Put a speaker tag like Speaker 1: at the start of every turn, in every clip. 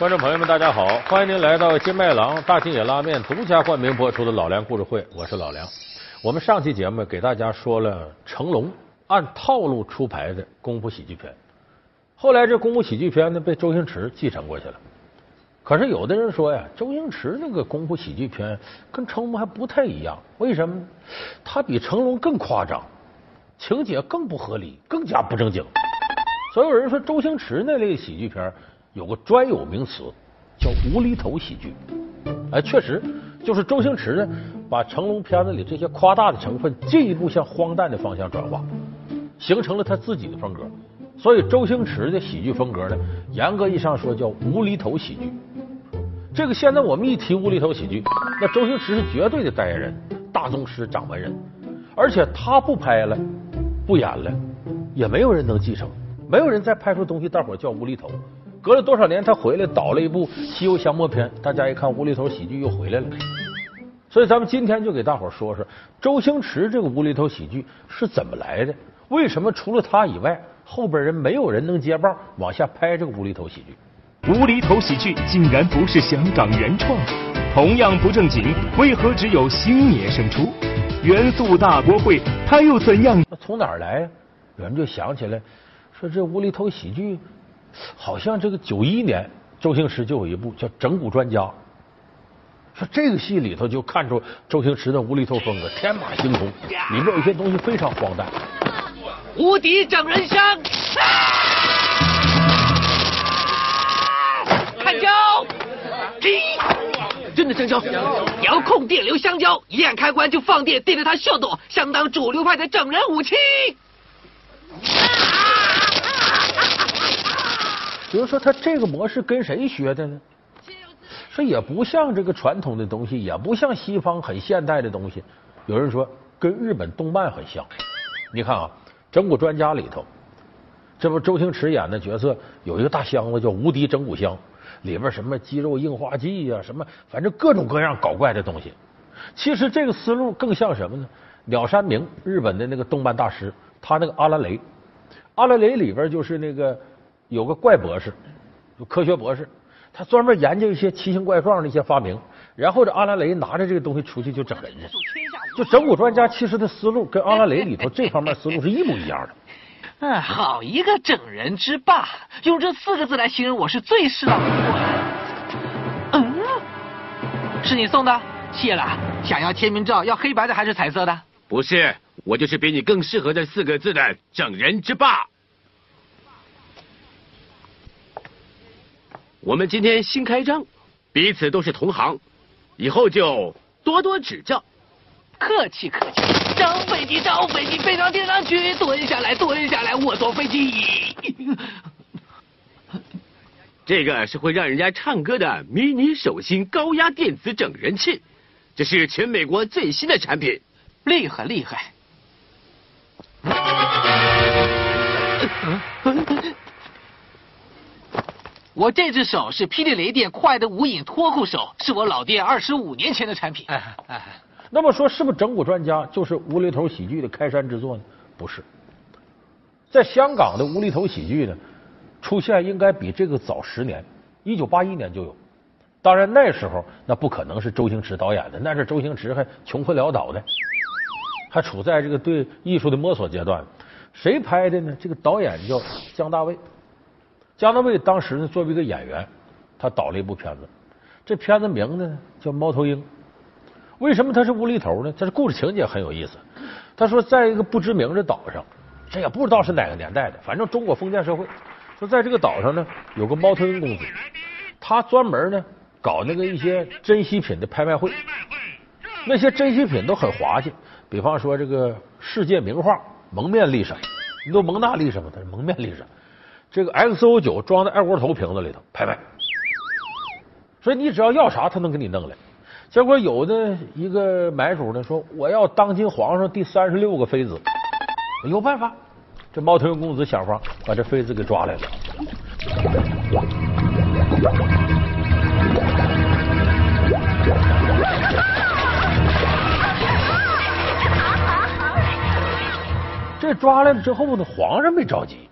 Speaker 1: 观众朋友们，大家好！欢迎您来到金麦郎大金野拉面独家冠名播出的《老梁故事会》，我是老梁。我们上期节目给大家说了成龙按套路出牌的功夫喜剧片，后来这功夫喜剧片呢被周星驰继承过去了。可是有的人说呀，周星驰那个功夫喜剧片跟成龙还不太一样，为什么？他比成龙更夸张，情节更不合理，更加不正经。所以有人说周星驰那类喜剧片有个专有名词叫无厘头喜剧。哎，确实，就是周星驰呢把成龙片子里这些夸大的成分进一步向荒诞的方向转化，形成了他自己的风格。所以周星驰的喜剧风格呢，严格意义上说叫无厘头喜剧。这个现在我们一提无厘头喜剧，那周星驰是绝对的代言人，大宗师、掌门人。而且他不拍了，不演了，也没有人能继承。没有人再拍出东西，大伙叫无厘头。隔了多少年，他回来导了一部《西游降魔篇》，大家一看无厘头喜剧又回来了。所以咱们今天就给大伙说说周星驰这个无厘头喜剧是怎么来的？为什么除了他以外，后边人没有人能接棒往下拍这个无厘头喜剧？
Speaker 2: 无厘头喜剧竟然不是香港原创，同样不正经，为何只有星爷胜出？元素大国会，他又怎样？
Speaker 1: 从哪儿来？有人就想起来。说这无厘头喜剧，好像这个九一年周星驰就有一部叫《整蛊专家》。说这个戏里头就看出周星驰的无厘头风格天马行空，里面有一些东西非常荒诞。
Speaker 3: 无敌整人香，看胶，真的香蕉，遥控电流香蕉，一按开关就放电，电着他秀逗，相当主流派的整人武器。
Speaker 1: 比如说，他这个模式跟谁学的呢？说也不像这个传统的东西，也不像西方很现代的东西。有人说跟日本动漫很像。你看啊，《整蛊专家》里头，这不周星驰演的角色有一个大箱子叫无敌整蛊箱，里边什么肌肉硬化剂呀，什么反正各种各样搞怪的东西。其实这个思路更像什么呢？鸟山明，日本的那个动漫大师，他那个阿拉蕾，阿拉蕾里边就是那个。有个怪博士，就科学博士，他专门研究一些奇形怪状的一些发明。然后这阿拉蕾拿着这个东西出去就整人去。就整蛊专家其实的思路跟阿拉蕾里头这方面思路是一模一样的。
Speaker 3: 嗯，好一个整人之霸！用这四个字来形容我是最适当的。嗯，是你送的，谢了。想要签名照，要黑白的还是彩色的？
Speaker 4: 不是，我就是比你更适合这四个字的整人之霸。我们今天新开张，彼此都是同行，以后就多多指教。
Speaker 3: 客气客气，招飞机招飞机飞上天上去，蹲下来蹲下来我坐飞机。
Speaker 4: 这个是会让人家唱歌的迷你手心高压电子整人器，这是全美国最新的产品，
Speaker 3: 厉害厉害。我这只手是霹雳雷电快的无影脱裤手，是我老爹二十五年前的产品。哎哎，
Speaker 1: 那么说是不是整蛊专家就是无厘头喜剧的开山之作呢？不是，在香港的无厘头喜剧呢，出现应该比这个早十年，一九八一年就有。当然那时候那不可能是周星驰导演的，那是周星驰还穷困潦倒的，还处在这个对艺术的摸索阶段。谁拍的呢？这个导演叫姜大卫。姜大卫当时呢，作为一个演员，他导了一部片子，这片子名字呢叫《猫头鹰》。为什么他是无厘头呢？他是故事情节很有意思。他说，在一个不知名的岛上，这也不知道是哪个年代的，反正中国封建社会。说在这个岛上呢，有个猫头鹰公子，他专门呢搞那个一些珍稀品的拍卖会。那些珍稀品都很滑稽，比方说这个世界名画蒙面丽莎，你都蒙娜丽莎吗？他是蒙面丽莎。这个 XO 酒装在二锅头瓶子里头拍卖，所以你只要要啥，他能给你弄来。结果有的一个买主呢说：“我要当今皇上第三十六个妃子。”有办法，这猫头鹰公子想法把这妃子给抓来了。这抓来了之后呢，皇上没着急。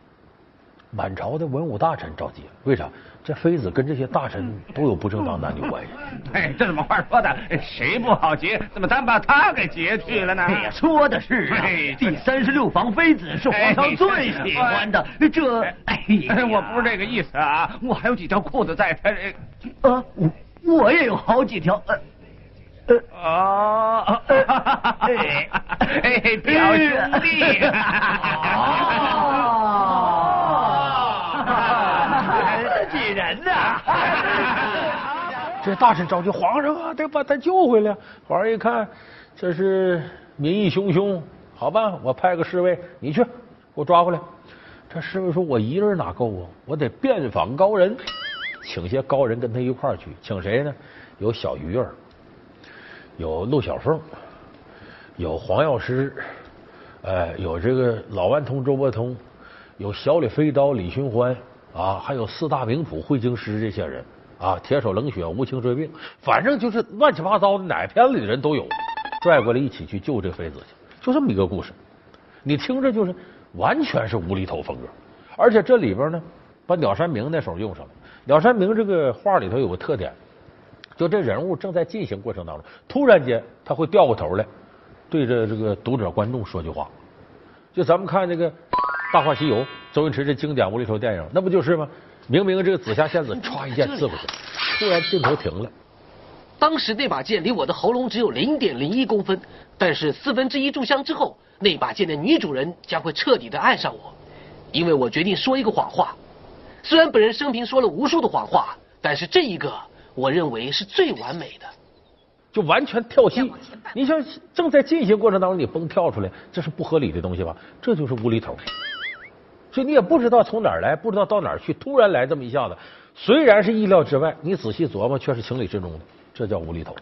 Speaker 1: 满朝的文武大臣着急，为啥？这妃子跟这些大臣都有不正当男女关系。
Speaker 5: 哎，这怎么话说的？谁不好劫，怎么咱把他给劫去了呢？
Speaker 6: 哎呀，说的是啊，第三十六房妃子是皇上最喜欢的。这，哎呀，
Speaker 5: 我不是这个意思啊，我还有几条裤子在他这。
Speaker 6: 啊，我也有好几条。呃，
Speaker 5: 哦，哎，哎，表兄弟。
Speaker 6: 人
Speaker 1: 这大臣着急，皇上啊，得把他救回来。皇上一看，这是民意汹汹，好吧，我派个侍卫，你去给我抓回来。这侍卫说：“我一人哪够啊？我得遍访高人，请些高人跟他一块儿去。请谁呢？有小鱼儿，有陆小凤，有黄药师，哎，有这个老顽童周伯通，有小李飞刀李寻欢。”啊，还有四大名捕会京师这些人啊，铁手冷血无情追病，反正就是乱七八糟的，哪片里的人都有，拽过来一起去救这妃子去，就这么一个故事。你听着就是完全是无厘头风格，而且这里边呢，把鸟山明那手用上了。鸟山明这个画里头有个特点，就这人物正在进行过程当中，突然间他会掉过头来，对着这个读者观众说句话。就咱们看这个。《大话西游》，周星驰这经典无厘头电影，那不就是吗？明明这个紫霞仙子歘一剑刺过去，突然镜头停了。
Speaker 3: 当时那把剑离我的喉咙只有零点零一公分，但是四分之一炷香之后，那把剑的女主人将会彻底的爱上我，因为我决定说一个谎话。虽然本人生平说了无数的谎话，但是这一个我认为是最完美的。
Speaker 1: 就完全跳戏，你像正在进行过程当中，你蹦跳出来，这是不合理的东西吧？这就是无厘头。所以你也不知道从哪儿来，不知道到哪儿去，突然来这么一下子，虽然是意料之外，你仔细琢磨却是情理之中的，这叫无厘头。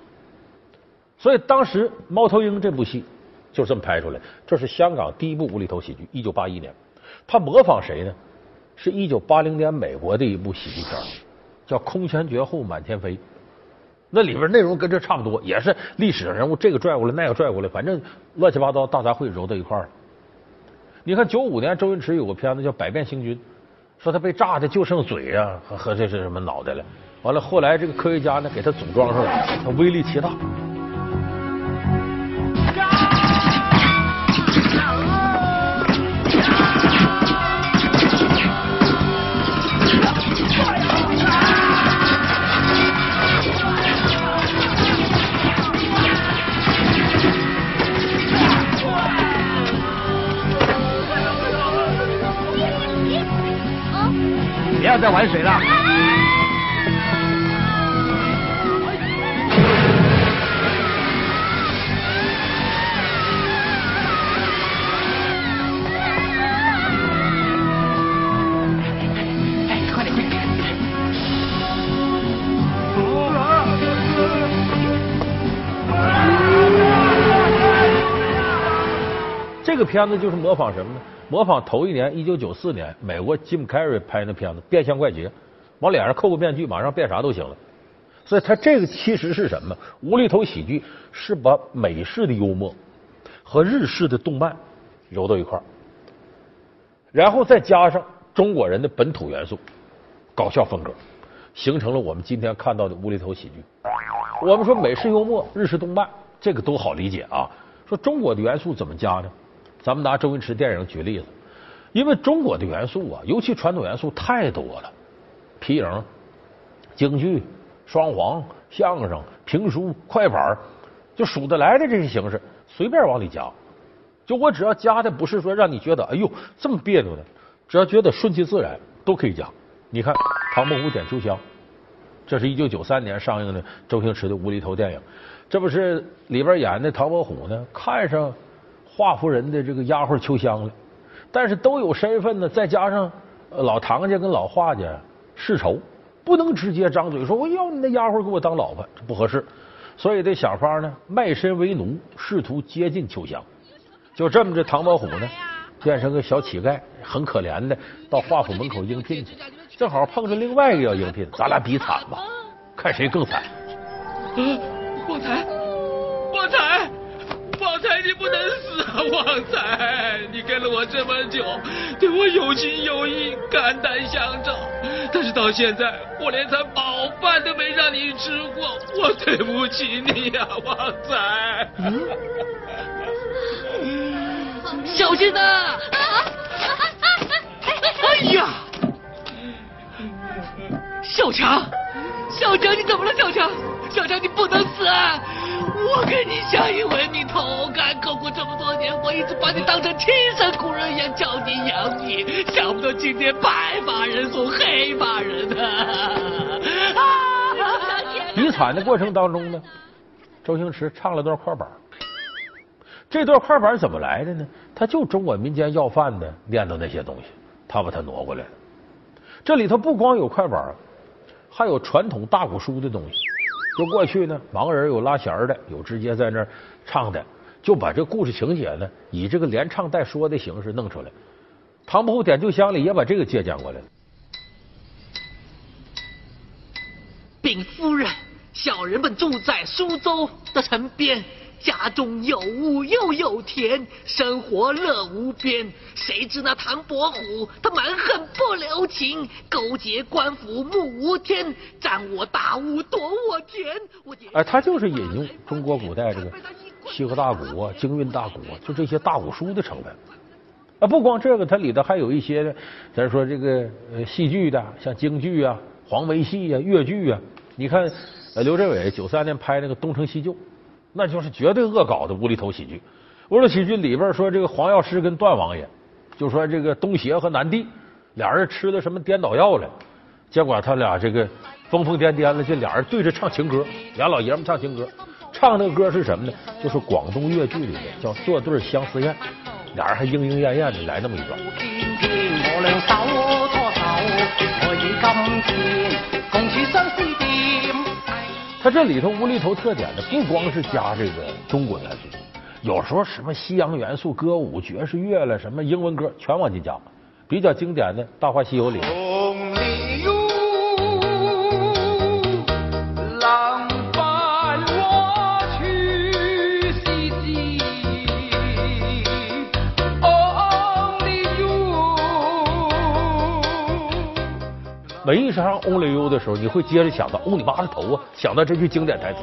Speaker 1: 所以当时《猫头鹰》这部戏就这么拍出来，这是香港第一部无厘头喜剧，一九八一年。他模仿谁呢？是一九八零年美国的一部喜剧片，叫《空前绝后满天飞》。那里边内容跟这差不多，也是历史人物，这个拽过来，那个拽过来，反正乱七八糟大杂烩揉到一块儿了。你看九五年周星驰有个片子叫《百变星君》，说他被炸的就剩嘴啊和和这是什么脑袋了。完了后来这个科学家呢给他组装上了，他威力奇大。
Speaker 5: 要玩水了。
Speaker 1: 这个片子就是模仿什么呢？模仿头一年，一九九四年，美国吉姆凯瑞拍那片子《变相怪杰》，往脸上扣个面具，马上变啥都行了。所以他这个其实是什么？无厘头喜剧是把美式的幽默和日式的动漫揉到一块儿，然后再加上中国人的本土元素、搞笑风格，形成了我们今天看到的无厘头喜剧。我们说美式幽默、日式动漫，这个都好理解啊。说中国的元素怎么加呢？咱们拿周星驰电影举例子，因为中国的元素啊，尤其传统元素太多了，皮影、京剧、双簧、相声、评书、快板，就数得来的这些形式，随便往里加。就我只要加的不是说让你觉得哎呦这么别扭的，只要觉得顺其自然，都可以加。你看《唐伯虎点秋香》，这是一九九三年上映的周星驰的无厘头电影，这不是里边演的唐伯虎呢？看上。华夫人的这个丫鬟秋香了，但是都有身份呢，再加上老唐家跟老华家世仇，不能直接张嘴说我要你那丫鬟给我当老婆，这不合适，所以得想法呢，卖身为奴，试图接近秋香。就这么着，唐伯虎呢变成个小乞丐，很可怜的到华府门口应聘去，正好碰上另外一个要应聘，咱俩比惨吧，看谁更惨。
Speaker 4: 啊，旺财，不能死啊，旺财！你跟了我这么久，对我有情有义，肝胆相照。但是到现在，我连餐饱饭都没让你吃过，我对不起你呀，旺财！
Speaker 3: 小心呐！哎呀！小强，小强，你怎么了？小强，小强，你不能死！啊！我跟你相依为命，同甘共苦这么多年，我一直把你当成亲生骨肉一样教你养你，想不到今天白发人送黑发人啊！
Speaker 1: 比惨的过程当中呢，周星驰唱了段快板。这段快板怎么来的呢？他就中国民间要饭的念叨那些东西，他把它挪过来了。这里头不光有快板，还有传统大鼓书的东西。就过去呢，盲人有拉弦的，有直接在那儿唱的，就把这故事情节呢，以这个连唱带说的形式弄出来。唐伯虎点秋香里也把这个借鉴过来了。
Speaker 3: 禀夫人，小人们住在苏州的城边。家中有屋又有田，生活乐无边。谁知那唐伯虎他蛮横不留情，勾结官府目无天，占我大屋夺我田。
Speaker 1: 哎，他就是引用中国古代这个西河大鼓啊、京韵大鼓啊，就这些大鼓书的成分。啊，不光这个，它里头还有一些，咱说这个呃戏剧的，像京剧啊、黄梅戏啊、越剧啊。你看，刘镇伟九三年拍那个《东成西就》。那就是绝对恶搞的无厘头喜剧。无厘头喜剧里边说，这个黄药师跟段王爷就说这个东邪和南帝俩人吃了什么颠倒药了，结果他俩这个疯疯癫癫的，这俩人对着唱情歌，俩老爷们唱情歌，唱那个歌是什么呢？就是广东粤剧里的叫《做对相思宴》，俩人还莺莺燕燕的来那么一段。他这里头无厘头特点呢，不光是加这个中国元素，有时候什么西洋元素、歌舞、爵士乐了，什么英文歌全往进加。比较经典的《大话西游》里。每一唱 Only You 的时候，你会接着想到“哦你妈的头啊”，想到这句经典台词。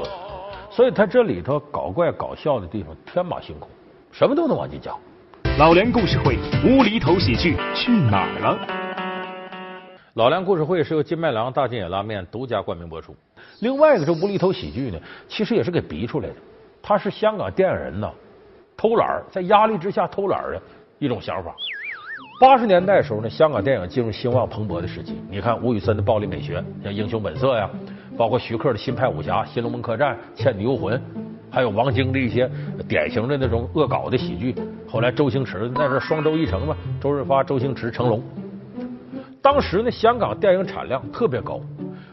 Speaker 1: 所以他这里头搞怪搞笑的地方天马行空，什么都能往进讲。
Speaker 2: 老梁故事会无厘头喜剧去哪儿了？
Speaker 1: 老梁故事会是由金麦郎大金野拉面独家冠名播出。另外一个这无厘头喜剧呢，其实也是给逼出来的。他是香港电影人呐，偷懒在压力之下偷懒的一种想法。八十年代的时候呢，香港电影进入兴旺蓬勃的时期。你看吴宇森的暴力美学，像《英雄本色》呀，包括徐克的新派武侠《新龙门客栈》《倩女幽魂》，还有王晶的一些典型的那种恶搞的喜剧。后来周星驰那时候双周一成嘛，周润发、周星驰、成龙。当时呢，香港电影产量特别高，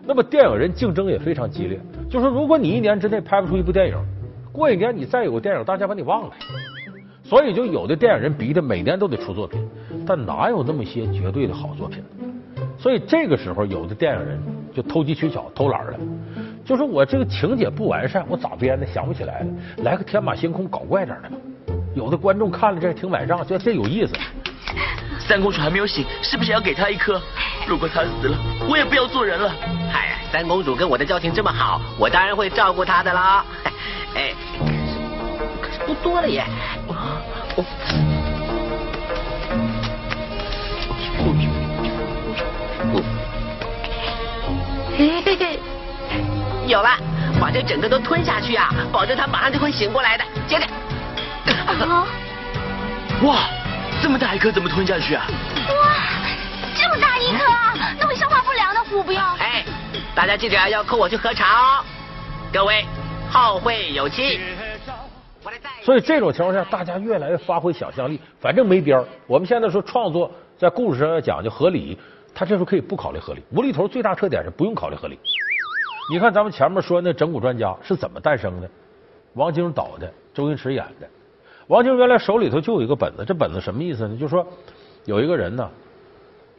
Speaker 1: 那么电影人竞争也非常激烈。就说如果你一年之内拍不出一部电影，过一年你再有个电影，大家把你忘了。所以就有的电影人逼的每年都得出作品。但哪有那么些绝对的好作品？所以这个时候，有的电影人就投机取巧、偷懒了。就说我这个情节不完善，我咋编的想不起来了，来个天马行空、搞怪点的吧。有的观众看了这挺买账，觉得这有意思。
Speaker 7: 三公主还没有醒，是不是要给她一颗？如果她死了，我也不要做人了。
Speaker 8: 嗨，三公主跟我的交情这么好，我当然会照顾她的啦。哎，可是不多了耶。我。有了，把这整个都吞下去啊！保证他马上就会醒过来的。接着，
Speaker 7: 啊！哇，这么大一颗怎么吞下去啊？
Speaker 9: 哇，这么大一颗，那会消化不良的，虎不要。
Speaker 8: 哎，大家记得要扣我去喝茶哦。各位，后会有期。
Speaker 1: 所以这种情况下，大家越来越发挥想象力，反正没边儿。我们现在说创作在故事上要讲究合理。他这时候可以不考虑合理，无厘头最大特点是不用考虑合理。你看咱们前面说那整蛊专家是怎么诞生的？王晶导的，周星驰演的。王晶原来手里头就有一个本子，这本子什么意思呢？就说有一个人呢，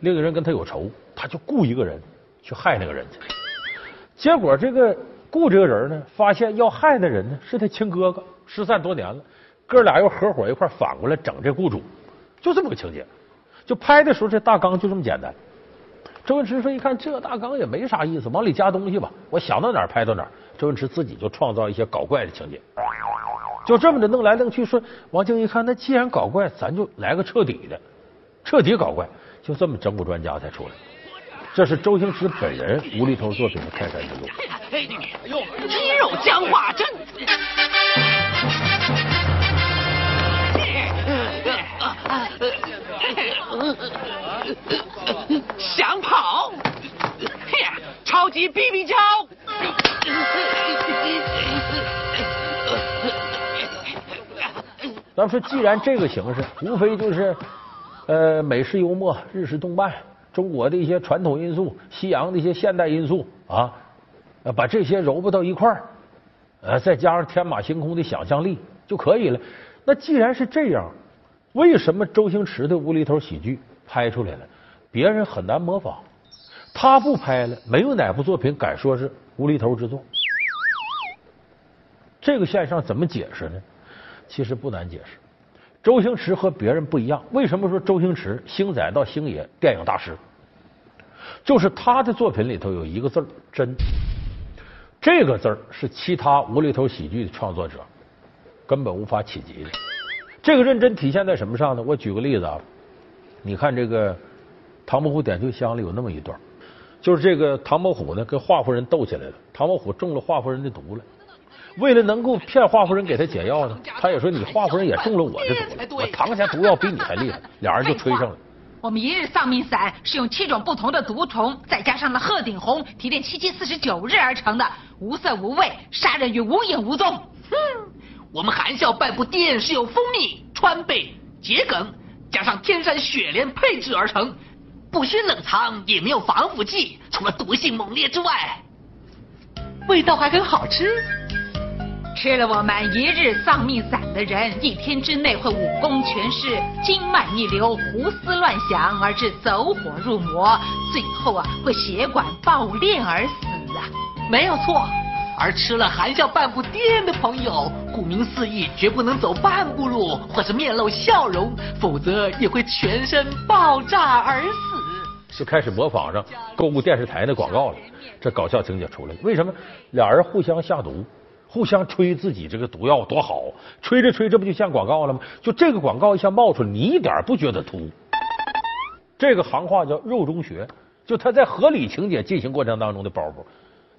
Speaker 1: 另一个人跟他有仇，他就雇一个人去害那个人去。结果这个雇这个人呢，发现要害的人呢是他亲哥哥，失散多年了，哥俩又合伙一块反过来整这雇主，就这么个情节。就拍的时候，这大纲就这么简单。周星驰说：“一看这大纲也没啥意思，往里加东西吧，我想到哪儿拍到哪儿。”周星驰自己就创造一些搞怪的情节，就这么的弄来弄去。说王晶一看，那既然搞怪，咱就来个彻底的，彻底搞怪。就这么整蛊专家才出来。这是周星驰本人无厘头作品的开山之作。
Speaker 3: 哎呦，肌肉僵化症。想跑？超级 BB 胶。
Speaker 1: 咱们说，既然这个形式，无非就是呃美式幽默、日式动漫、中国的一些传统因素、西洋的一些现代因素啊，把这些揉不到一块儿，呃，再加上天马行空的想象力就可以了。那既然是这样，为什么周星驰的无厘头喜剧拍出来了，别人很难模仿？他不拍了，没有哪部作品敢说是无厘头之作。这个现象怎么解释呢？其实不难解释。周星驰和别人不一样，为什么说周星驰星仔到星爷电影大师？就是他的作品里头有一个字儿“真”，这个字儿是其他无厘头喜剧的创作者根本无法企及的。这个认真体现在什么上呢？我举个例子啊，你看这个《唐伯虎点秋香》里有那么一段。就是这个唐伯虎呢，跟华夫人斗起来了。唐伯虎中了华夫人的毒了，为了能够骗华夫人给他解药呢，他也说你华夫人也中了我的毒，我唐家毒药比你还厉害。俩人就吹上了。
Speaker 10: 我们一日丧命散是用七种不同的毒虫，再加上了鹤顶红提炼七七四十九日而成的，无色无味，杀人于无影无踪。
Speaker 3: 哼，我们含笑半步癫是由蜂蜜、川贝、桔梗加上天山雪莲配制而成。不需冷藏，也没有防腐剂，除了毒性猛烈之外，味道还很好吃。
Speaker 10: 吃了我们一日丧命散的人，一天之内会武功全失、经脉逆流、胡思乱想，而致走火入魔，最后啊会血管爆裂而死啊，
Speaker 3: 没有错。而吃了含笑半步癫的朋友，顾名思义，绝不能走半步路或是面露笑容，否则也会全身爆炸而死。
Speaker 1: 就开始模仿上购物电视台的广告了，这搞笑情节出来。为什么俩人互相下毒，互相吹自己这个毒药多好？吹着吹着不就像广告了吗？就这个广告一下冒出来，你一点不觉得突？这个行话叫肉中学，就他在合理情节进行过程当中的包袱，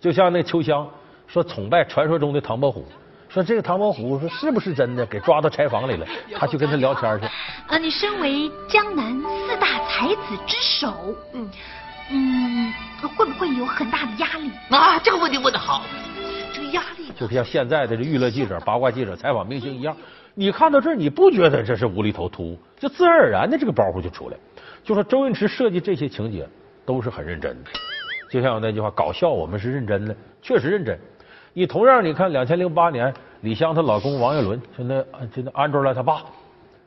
Speaker 1: 就像那秋香说崇拜传说中的唐伯虎。说这个唐伯虎说是不是真的？给抓到柴房里了，他去跟他聊天去。
Speaker 9: 啊，你身为江南才子之首，嗯嗯，会不会有很大的压力？
Speaker 3: 啊，这个问题问的好。
Speaker 9: 这个压力
Speaker 1: 就像现在的这娱乐记者、八卦记者采访明星一样，你看到这儿，你不觉得这是无厘头突兀？就自然而然的这个包袱就出来。就说周星驰设计这些情节都是很认真的，就像有那句话，搞笑我们是认真的，确实认真。你同样，你看两千零八年，李湘她老公王岳伦，就那就那安卓拉他爸，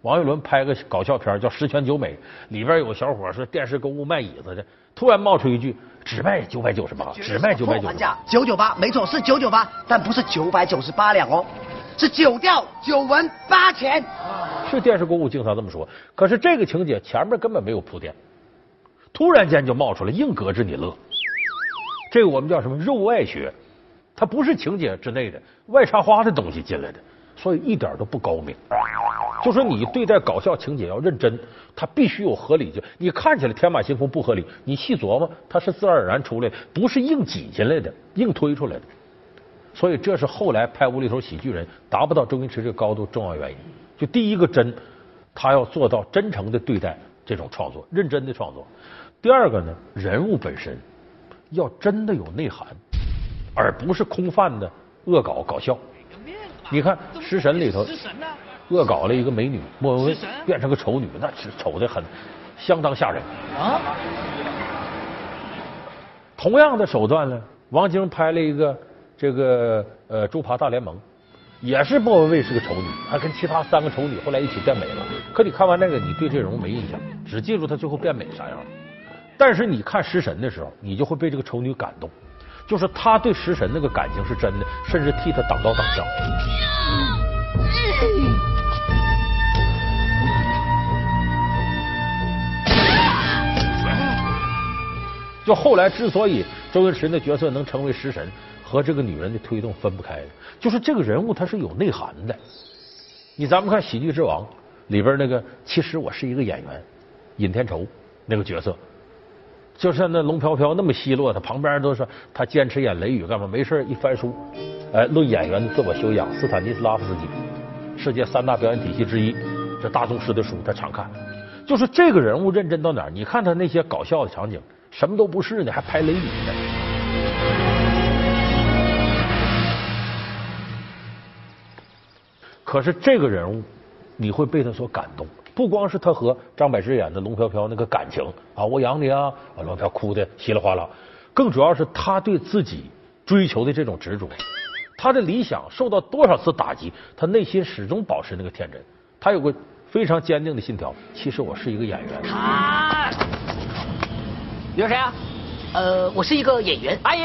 Speaker 1: 王岳伦拍个搞笑片叫《十全九美》，里边有个小伙是电视购物卖椅子的，突然冒出一句只卖九百九十八，只卖九百九十八，
Speaker 11: 九九八，没错是九九八，但不是九百九十八两哦，是九吊九文八钱。
Speaker 1: 是电视购物经常这么说，可是这个情节前面根本没有铺垫，突然间就冒出来，硬搁着你乐。这个我们叫什么肉外学？它不是情节之内的外插花的东西进来的，所以一点都不高明。就说你对待搞笑情节要认真，它必须有合理性。你看起来天马行空不合理，你细琢磨，它是自然而然出来的，不是硬挤进来的、硬推出来的。所以这是后来拍无厘头喜剧人达不到周星驰这个高度重要原因。就第一个真，他要做到真诚的对待这种创作，认真的创作。第二个呢，人物本身要真的有内涵。而不是空泛的恶搞搞笑。你看《食神》里头，恶搞了一个美女莫文蔚变成个丑女，那是丑的很，相当吓人啊。同样的手段呢，王晶拍了一个这个呃《猪扒大联盟》，也是莫文蔚是个丑女，还跟其他三个丑女后来一起变美了。可你看完那个，你对这人物没印象，只记住她最后变美啥样。但是你看《食神》的时候，你就会被这个丑女感动。就是他对食神那个感情是真的，甚至替他挡刀挡枪。就后来之所以周星驰的角色能成为食神，和这个女人的推动分不开的，就是这个人物他是有内涵的。你咱们看《喜剧之王》里边那个，其实我是一个演员，尹天仇那个角色，就像那龙飘飘那么奚落，他旁边都是他坚持演雷雨干嘛？没事一翻书，哎，论演员的自我修养，斯坦尼斯拉夫斯基，世界三大表演体系之一，这大宗师的书他常看。就是这个人物认真到哪儿？你看他那些搞笑的场景。什么都不是呢，还拍雷雨呢。可是这个人物，你会被他所感动。不光是他和张柏芝演的龙飘飘那个感情啊，我养你啊，啊龙飘哭的稀里哗啦。更主要是他对自己追求的这种执着，他的理想受到多少次打击，他内心始终保持那个天真。他有个非常坚定的信条：其实我是一个演员。
Speaker 8: 你是谁啊？
Speaker 12: 呃，我是一个演员。
Speaker 8: 阿姨，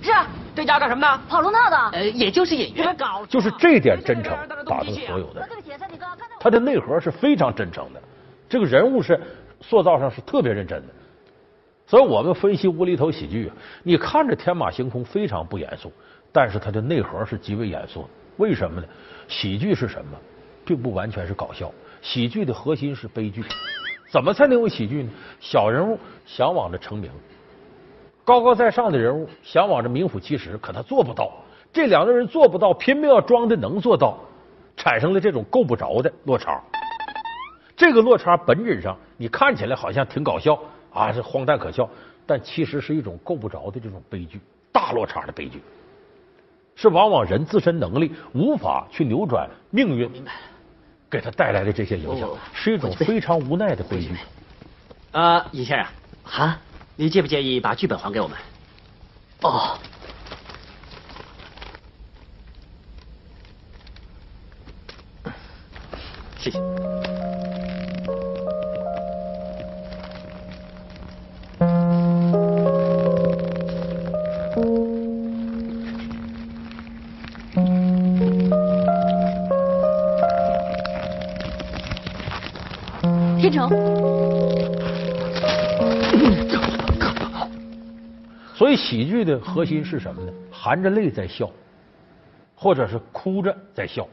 Speaker 12: 是啊，
Speaker 8: 这家干什么的？
Speaker 12: 跑龙套的。
Speaker 8: 呃，也就是演员。
Speaker 1: 搞就是这点真诚打动所有的人。他的内核是非常真诚的，这个人物是塑造上是特别认真的。所以我们分析无厘头喜剧，你看着天马行空，非常不严肃，但是它的内核是极为严肃的。为什么呢？喜剧是什么？并不完全是搞笑，喜剧的核心是悲剧。怎么才能有喜剧呢？小人物向往着成名，高高在上的人物向往着名副其实，可他做不到。这两个人做不到，拼命要装的能做到，产生了这种够不着的落差。这个落差本质上，你看起来好像挺搞笑啊，是荒诞可笑，但其实是一种够不着的这种悲剧，大落差的悲剧，是往往人自身能力无法去扭转命运。给他带来的这些影响，是一种非常无奈的回忆。
Speaker 12: 啊，尹先生，啊，你介不介意把剧本还给我们？
Speaker 8: 哦，
Speaker 12: 谢谢。
Speaker 1: 成 所以喜剧的核心是什么呢？含着泪在笑，或者是哭着在笑，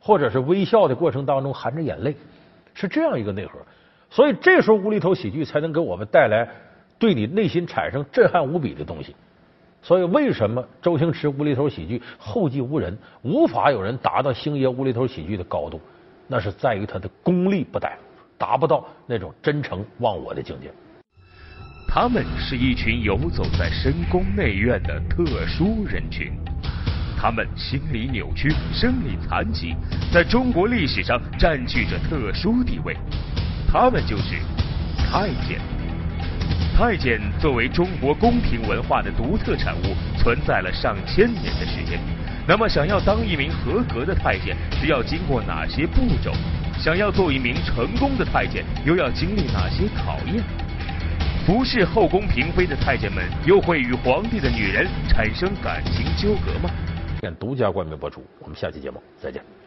Speaker 1: 或者是微笑的过程当中含着眼泪，是这样一个内核。所以这时候无厘头喜剧才能给我们带来对你内心产生震撼无比的东西。所以为什么周星驰无厘头喜剧后继无人，无法有人达到星爷无厘头喜剧的高度？那是在于他的功力不逮。达不到那种真诚忘我的境界。
Speaker 2: 他们是一群游走在深宫内院的特殊人群，他们心理扭曲，生理残疾，在中国历史上占据着特殊地位。他们就是太监。太监作为中国宫廷文化的独特产物，存在了上千年的时间。那么，想要当一名合格的太监，需要经过哪些步骤？想要做一名成功的太监，又要经历哪些考验？服侍后宫嫔妃的太监们，又会与皇帝的女人产生感情纠葛吗？
Speaker 1: 现独家冠名播出，我们下期节目再见。